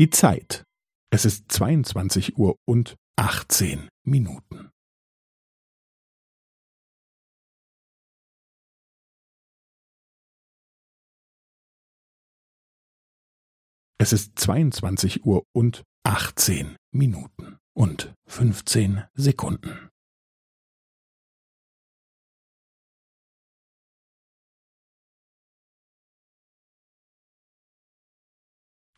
Die Zeit. Es ist 22 Uhr und 18 Minuten. Es ist 22 Uhr und 18 Minuten und 15 Sekunden.